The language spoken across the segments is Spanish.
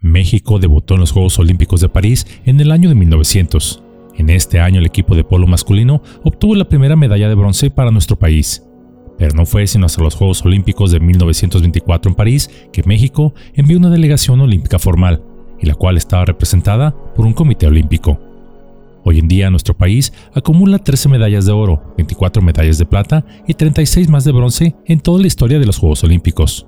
México debutó en los Juegos Olímpicos de París en el año de 1900. En este año el equipo de polo masculino obtuvo la primera medalla de bronce para nuestro país. Pero no fue sino hasta los Juegos Olímpicos de 1924 en París que México envió una delegación olímpica formal, y la cual estaba representada por un comité olímpico. Hoy en día nuestro país acumula 13 medallas de oro, 24 medallas de plata y 36 más de bronce en toda la historia de los Juegos Olímpicos.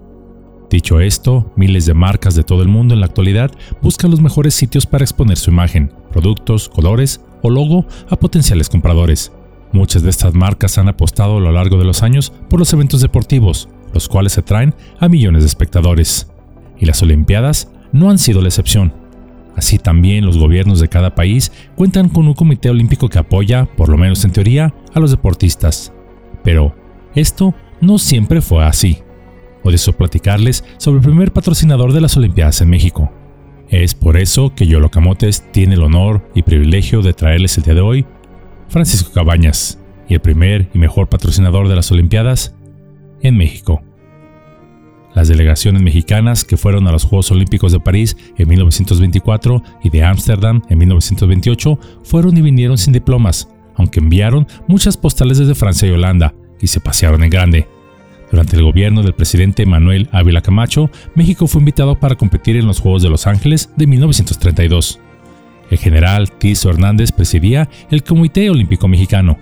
Dicho esto, miles de marcas de todo el mundo en la actualidad buscan los mejores sitios para exponer su imagen, productos, colores o logo a potenciales compradores. Muchas de estas marcas han apostado a lo largo de los años por los eventos deportivos, los cuales atraen a millones de espectadores. Y las Olimpiadas no han sido la excepción. Así también los gobiernos de cada país cuentan con un comité olímpico que apoya, por lo menos en teoría, a los deportistas. Pero esto no siempre fue así. Hoy deseo platicarles sobre el primer patrocinador de las Olimpiadas en México. Es por eso que Yolo Camotes tiene el honor y privilegio de traerles el día de hoy Francisco Cabañas y el primer y mejor patrocinador de las Olimpiadas en México. Las delegaciones mexicanas que fueron a los Juegos Olímpicos de París en 1924 y de Ámsterdam en 1928 fueron y vinieron sin diplomas, aunque enviaron muchas postales desde Francia y Holanda y se pasearon en grande. Durante el gobierno del presidente Manuel Ávila Camacho, México fue invitado para competir en los Juegos de Los Ángeles de 1932. El general Tiso Hernández presidía el Comité Olímpico Mexicano.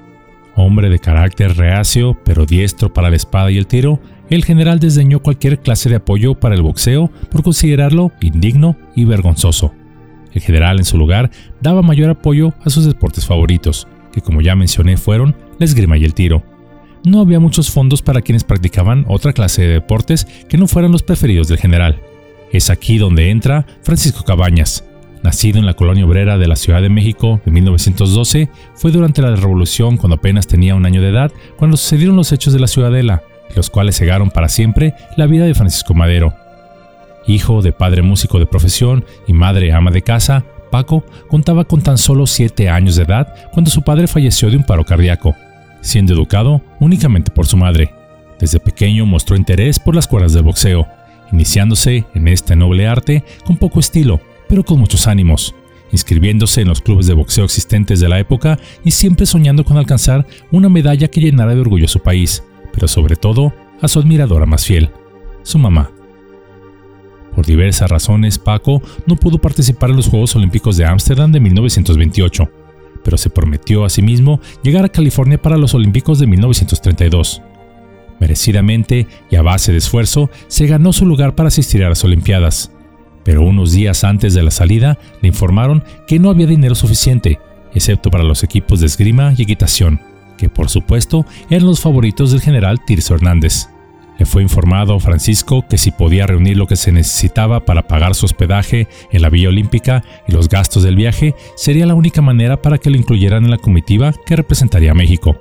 Hombre de carácter reacio, pero diestro para la espada y el tiro, el general desdeñó cualquier clase de apoyo para el boxeo por considerarlo indigno y vergonzoso. El general, en su lugar, daba mayor apoyo a sus deportes favoritos, que como ya mencioné fueron la esgrima y el tiro no había muchos fondos para quienes practicaban otra clase de deportes que no fueran los preferidos del general. Es aquí donde entra Francisco Cabañas. Nacido en la colonia obrera de la Ciudad de México en 1912, fue durante la Revolución cuando apenas tenía un año de edad cuando sucedieron los hechos de la Ciudadela, los cuales cegaron para siempre la vida de Francisco Madero. Hijo de padre músico de profesión y madre ama de casa, Paco contaba con tan solo 7 años de edad cuando su padre falleció de un paro cardíaco siendo educado únicamente por su madre. Desde pequeño mostró interés por las cuerdas del boxeo, iniciándose en este noble arte con poco estilo, pero con muchos ánimos, inscribiéndose en los clubes de boxeo existentes de la época y siempre soñando con alcanzar una medalla que llenara de orgullo a su país, pero sobre todo a su admiradora más fiel, su mamá. Por diversas razones, Paco no pudo participar en los Juegos Olímpicos de Ámsterdam de 1928, pero se prometió a sí mismo llegar a California para los Olímpicos de 1932. Merecidamente y a base de esfuerzo, se ganó su lugar para asistir a las Olimpiadas. Pero unos días antes de la salida, le informaron que no había dinero suficiente, excepto para los equipos de esgrima y equitación, que por supuesto eran los favoritos del general Tirso Hernández. Le fue informado Francisco que si podía reunir lo que se necesitaba para pagar su hospedaje en la Villa Olímpica y los gastos del viaje, sería la única manera para que lo incluyeran en la comitiva que representaría a México.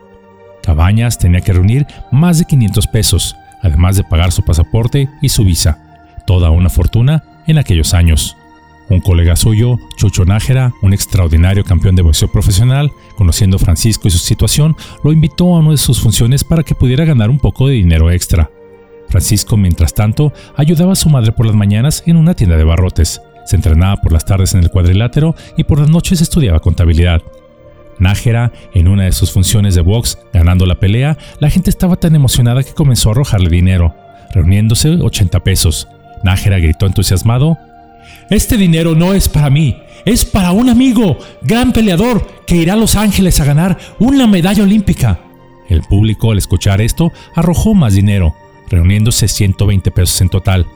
Cabañas tenía que reunir más de 500 pesos, además de pagar su pasaporte y su visa. Toda una fortuna en aquellos años. Un colega suyo, Chucho Nájera, un extraordinario campeón de boxeo profesional, conociendo a Francisco y su situación, lo invitó a una de sus funciones para que pudiera ganar un poco de dinero extra. Francisco, mientras tanto, ayudaba a su madre por las mañanas en una tienda de barrotes, se entrenaba por las tardes en el cuadrilátero y por las noches estudiaba contabilidad. Nájera, en una de sus funciones de box, ganando la pelea, la gente estaba tan emocionada que comenzó a arrojarle dinero, reuniéndose 80 pesos. Nájera gritó entusiasmado, Este dinero no es para mí, es para un amigo, gran peleador, que irá a Los Ángeles a ganar una medalla olímpica. El público, al escuchar esto, arrojó más dinero, reuniéndose 120 pesos en total.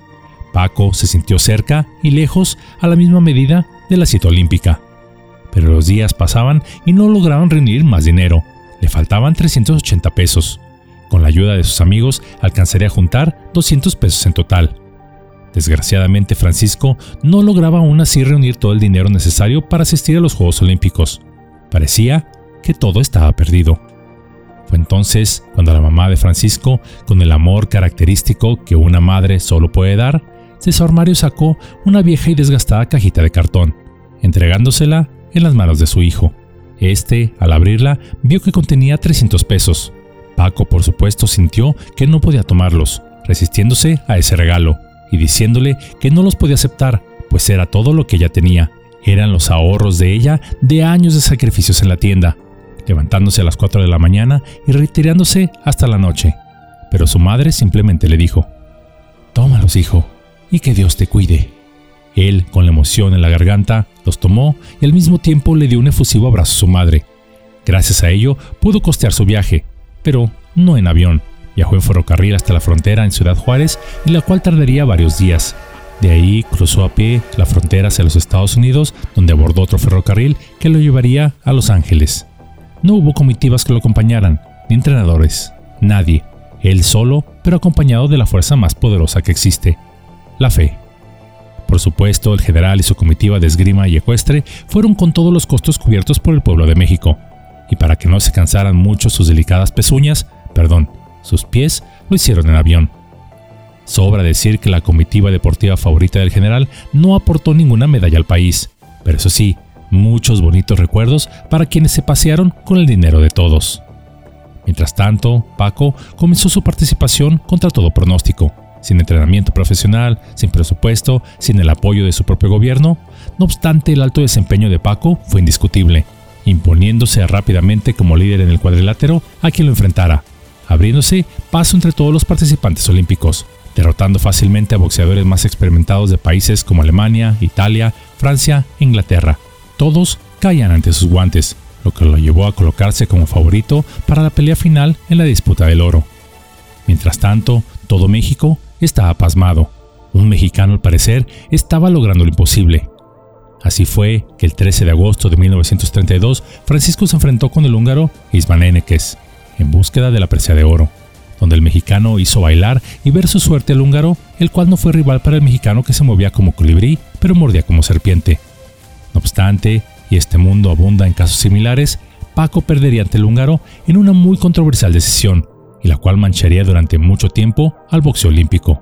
Paco se sintió cerca y lejos a la misma medida de la cita olímpica. Pero los días pasaban y no lograron reunir más dinero. Le faltaban 380 pesos. Con la ayuda de sus amigos alcanzaría a juntar 200 pesos en total. Desgraciadamente Francisco no lograba aún así reunir todo el dinero necesario para asistir a los Juegos Olímpicos. Parecía que todo estaba perdido. Entonces cuando la mamá de Francisco, con el amor característico que una madre solo puede dar, de su armario sacó una vieja y desgastada cajita de cartón, entregándosela en las manos de su hijo. Este, al abrirla, vio que contenía 300 pesos. Paco, por supuesto, sintió que no podía tomarlos, resistiéndose a ese regalo y diciéndole que no los podía aceptar pues era todo lo que ella tenía. Eran los ahorros de ella de años de sacrificios en la tienda, levantándose a las 4 de la mañana y retirándose hasta la noche. Pero su madre simplemente le dijo, Tómalos, hijo, y que Dios te cuide. Él, con la emoción en la garganta, los tomó y al mismo tiempo le dio un efusivo abrazo a su madre. Gracias a ello pudo costear su viaje, pero no en avión. Viajó en ferrocarril hasta la frontera en Ciudad Juárez, en la cual tardaría varios días. De ahí cruzó a pie la frontera hacia los Estados Unidos, donde abordó otro ferrocarril que lo llevaría a Los Ángeles. No hubo comitivas que lo acompañaran, ni entrenadores, nadie. Él solo, pero acompañado de la fuerza más poderosa que existe, la fe. Por supuesto, el general y su comitiva de esgrima y ecuestre fueron con todos los costos cubiertos por el pueblo de México. Y para que no se cansaran mucho sus delicadas pezuñas, perdón, sus pies, lo hicieron en avión. Sobra decir que la comitiva deportiva favorita del general no aportó ninguna medalla al país, pero eso sí, muchos bonitos recuerdos para quienes se pasearon con el dinero de todos. Mientras tanto, Paco comenzó su participación contra todo pronóstico, sin entrenamiento profesional, sin presupuesto, sin el apoyo de su propio gobierno. No obstante, el alto desempeño de Paco fue indiscutible, imponiéndose rápidamente como líder en el cuadrilátero a quien lo enfrentara, abriéndose paso entre todos los participantes olímpicos, derrotando fácilmente a boxeadores más experimentados de países como Alemania, Italia, Francia e Inglaterra. Todos caían ante sus guantes, lo que lo llevó a colocarse como favorito para la pelea final en la disputa del oro. Mientras tanto, todo México estaba pasmado. Un mexicano, al parecer, estaba logrando lo imposible. Así fue que el 13 de agosto de 1932, Francisco se enfrentó con el húngaro Isman Enekes, en búsqueda de la presea de oro, donde el mexicano hizo bailar y ver su suerte al húngaro, el cual no fue rival para el mexicano que se movía como colibrí, pero mordía como serpiente. No obstante, y este mundo abunda en casos similares, Paco perdería ante el húngaro en una muy controversial decisión, y la cual mancharía durante mucho tiempo al boxeo olímpico,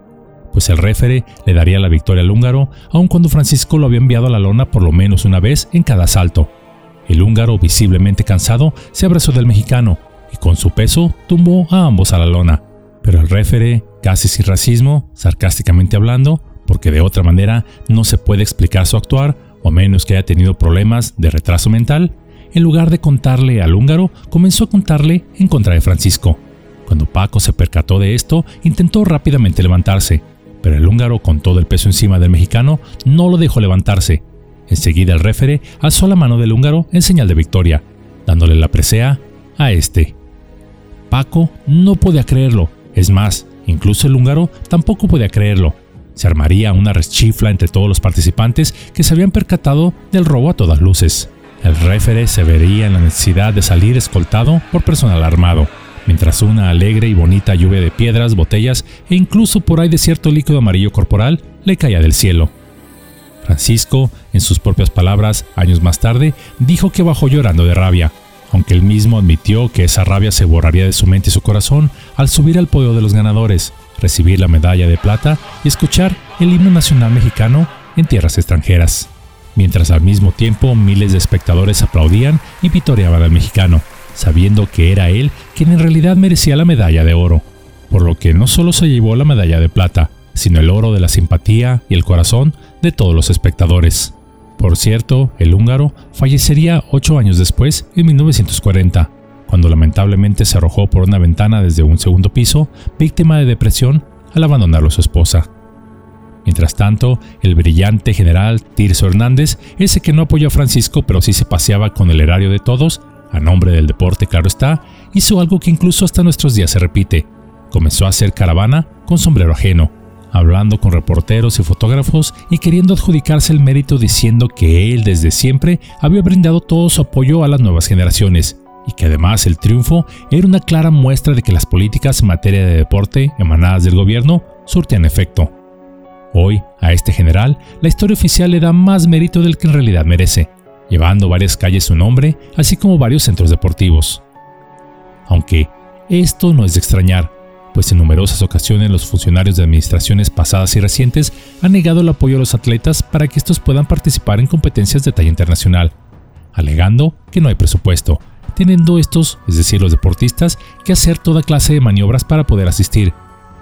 pues el réfere le daría la victoria al húngaro, aun cuando Francisco lo había enviado a la lona por lo menos una vez en cada asalto. El húngaro, visiblemente cansado, se abrazó del mexicano y con su peso tumbó a ambos a la lona. Pero el réfere, casi sin racismo, sarcásticamente hablando, porque de otra manera no se puede explicar su actuar, o menos que haya tenido problemas de retraso mental, en lugar de contarle al húngaro, comenzó a contarle en contra de Francisco. Cuando Paco se percató de esto, intentó rápidamente levantarse, pero el húngaro, con todo el peso encima del mexicano, no lo dejó levantarse. Enseguida el réfere alzó la mano del húngaro en señal de victoria, dándole la presea a este. Paco no podía creerlo, es más, incluso el húngaro tampoco podía creerlo, se armaría una reschifla entre todos los participantes que se habían percatado del robo a todas luces. El réfere se vería en la necesidad de salir escoltado por personal armado, mientras una alegre y bonita lluvia de piedras, botellas e incluso por ahí de cierto líquido amarillo corporal le caía del cielo. Francisco, en sus propias palabras, años más tarde, dijo que bajó llorando de rabia, aunque él mismo admitió que esa rabia se borraría de su mente y su corazón al subir al podio de los ganadores, recibir la medalla de plata y escuchar el himno nacional mexicano en tierras extranjeras, mientras al mismo tiempo miles de espectadores aplaudían y vitoreaban al mexicano, sabiendo que era él quien en realidad merecía la medalla de oro, por lo que no solo se llevó la medalla de plata, sino el oro de la simpatía y el corazón de todos los espectadores. Por cierto, el húngaro fallecería ocho años después, en 1940, cuando lamentablemente se arrojó por una ventana desde un segundo piso, víctima de depresión al abandonarlo a su esposa. Mientras tanto, el brillante general Tirso Hernández, ese que no apoyó a Francisco pero sí se paseaba con el erario de todos, a nombre del deporte claro está, hizo algo que incluso hasta nuestros días se repite. Comenzó a hacer caravana con sombrero ajeno, hablando con reporteros y fotógrafos y queriendo adjudicarse el mérito diciendo que él desde siempre había brindado todo su apoyo a las nuevas generaciones y que además el triunfo era una clara muestra de que las políticas en materia de deporte emanadas del gobierno surtían efecto. Hoy, a este general, la historia oficial le da más mérito del que en realidad merece, llevando varias calles su nombre, así como varios centros deportivos. Aunque esto no es de extrañar, pues en numerosas ocasiones los funcionarios de administraciones pasadas y recientes han negado el apoyo a los atletas para que estos puedan participar en competencias de talla internacional, alegando que no hay presupuesto, teniendo estos, es decir, los deportistas, que hacer toda clase de maniobras para poder asistir,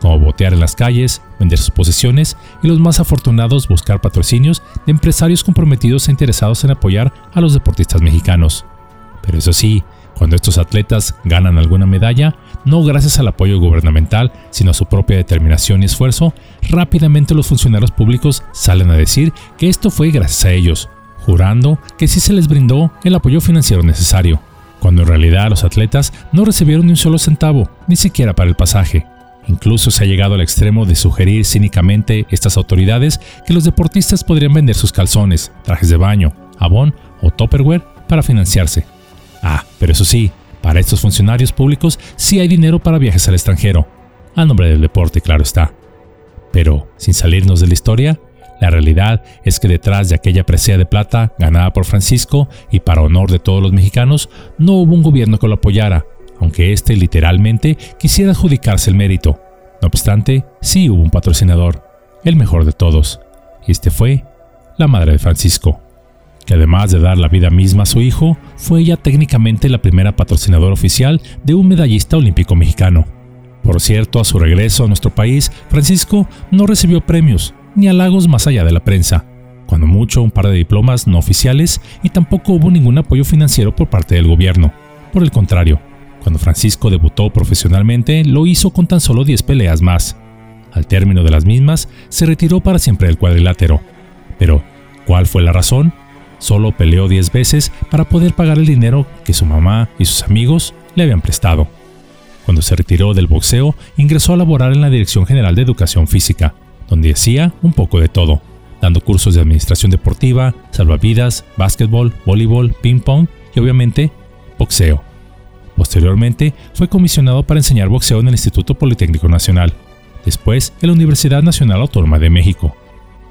como botear en las calles, vender sus posesiones y los más afortunados buscar patrocinios de empresarios comprometidos e interesados en apoyar a los deportistas mexicanos. Pero eso sí, cuando estos atletas ganan alguna medalla, no gracias al apoyo gubernamental, sino a su propia determinación y esfuerzo, rápidamente los funcionarios públicos salen a decir que esto fue gracias a ellos, jurando que sí se les brindó el apoyo financiero necesario, cuando en realidad los atletas no recibieron ni un solo centavo, ni siquiera para el pasaje. Incluso se ha llegado al extremo de sugerir cínicamente estas autoridades que los deportistas podrían vender sus calzones, trajes de baño, abón o topperware para financiarse. Ah, pero eso sí, para estos funcionarios públicos sí hay dinero para viajes al extranjero, a nombre del deporte, claro está. Pero, sin salirnos de la historia, la realidad es que detrás de aquella presea de plata ganada por Francisco y para honor de todos los mexicanos, no hubo un gobierno que lo apoyara, aunque éste literalmente quisiera adjudicarse el mérito. No obstante, sí hubo un patrocinador, el mejor de todos, y este fue la madre de Francisco, que además de dar la vida misma a su hijo, fue ella técnicamente la primera patrocinadora oficial de un medallista olímpico mexicano. Por cierto, a su regreso a nuestro país, Francisco no recibió premios ni halagos más allá de la prensa, cuando mucho un par de diplomas no oficiales y tampoco hubo ningún apoyo financiero por parte del gobierno. Por el contrario, cuando Francisco debutó profesionalmente, lo hizo con tan solo 10 peleas más. Al término de las mismas, se retiró para siempre del cuadrilátero. Pero, ¿cuál fue la razón? Solo peleó 10 veces para poder pagar el dinero que su mamá y sus amigos le habían prestado. Cuando se retiró del boxeo, ingresó a laborar en la Dirección General de Educación Física, donde hacía un poco de todo, dando cursos de administración deportiva, salvavidas, básquetbol, voleibol, ping-pong y obviamente boxeo. Posteriormente, fue comisionado para enseñar boxeo en el Instituto Politécnico Nacional, después en la Universidad Nacional Autónoma de México,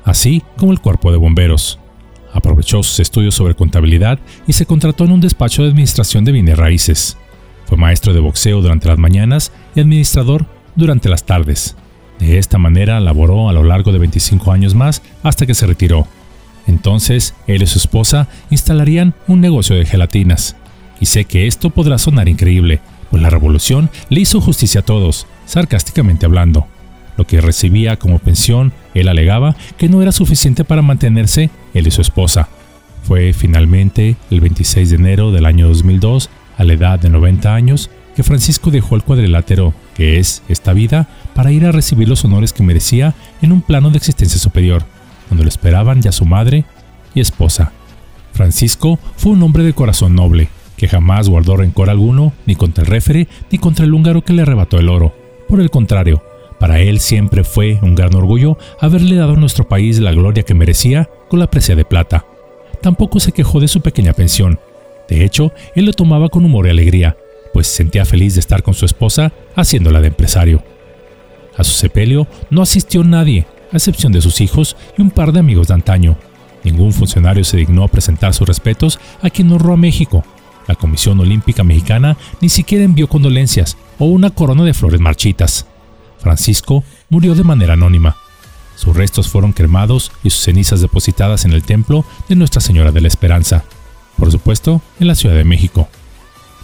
así como el Cuerpo de Bomberos. Aprovechó sus estudios sobre contabilidad y se contrató en un despacho de administración de bienes raíces. Fue maestro de boxeo durante las mañanas y administrador durante las tardes. De esta manera laboró a lo largo de 25 años más hasta que se retiró. Entonces, él y su esposa instalarían un negocio de gelatinas, y sé que esto podrá sonar increíble, pues la revolución le hizo justicia a todos, sarcásticamente hablando. Lo que recibía como pensión, él alegaba que no era suficiente para mantenerse él y su esposa. Fue finalmente el 26 de enero del año 2002, a la edad de 90 años, que Francisco dejó el cuadrilátero, que es esta vida, para ir a recibir los honores que merecía en un plano de existencia superior, donde lo esperaban ya su madre y esposa. Francisco fue un hombre de corazón noble, que jamás guardó rencor alguno ni contra el refere ni contra el húngaro que le arrebató el oro. Por el contrario, para él siempre fue un gran orgullo haberle dado a nuestro país la gloria que merecía con la presea de plata. Tampoco se quejó de su pequeña pensión. De hecho, él lo tomaba con humor y alegría, pues se sentía feliz de estar con su esposa haciéndola de empresario. A su sepelio no asistió nadie, a excepción de sus hijos y un par de amigos de antaño. Ningún funcionario se dignó a presentar sus respetos a quien honró a México la Comisión Olímpica Mexicana ni siquiera envió condolencias o una corona de flores marchitas. Francisco murió de manera anónima. Sus restos fueron cremados y sus cenizas depositadas en el templo de Nuestra Señora de la Esperanza, por supuesto en la Ciudad de México.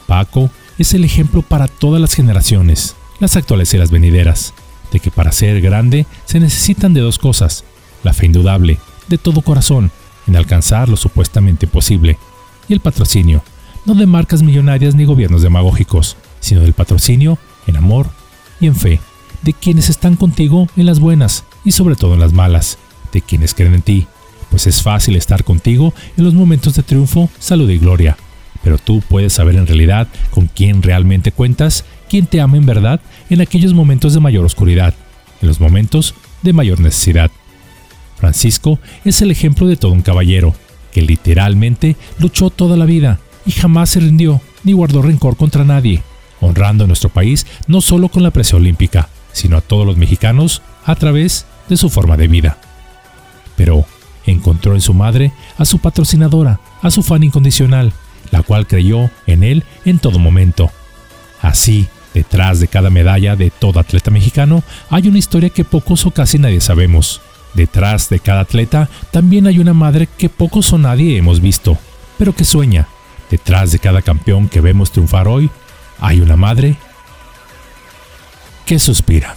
Paco es el ejemplo para todas las generaciones, las actuales y las venideras, de que para ser grande se necesitan de dos cosas, la fe indudable, de todo corazón, en alcanzar lo supuestamente posible, y el patrocinio, no de marcas millonarias ni gobiernos demagógicos, sino del patrocinio en amor y en fe, de quienes están contigo en las buenas y sobre todo en las malas, de quienes creen en ti, pues es fácil estar contigo en los momentos de triunfo, salud y gloria, pero tú puedes saber en realidad con quién realmente cuentas, quién te ama en verdad en aquellos momentos de mayor oscuridad, en los momentos de mayor necesidad. Francisco es el ejemplo de todo un caballero, que literalmente luchó toda la vida y jamás se rindió ni guardó rencor contra nadie, honrando a nuestro país no solo con la presión olímpica, sino a todos los mexicanos a través de su forma de vida. Pero encontró en su madre a su patrocinadora, a su fan incondicional, la cual creyó en él en todo momento. Así, detrás de cada medalla de todo atleta mexicano hay una historia que pocos o casi nadie sabemos. Detrás de cada atleta también hay una madre que pocos o nadie hemos visto, pero que sueña, Detrás de cada campeón que vemos triunfar hoy hay una madre que suspira.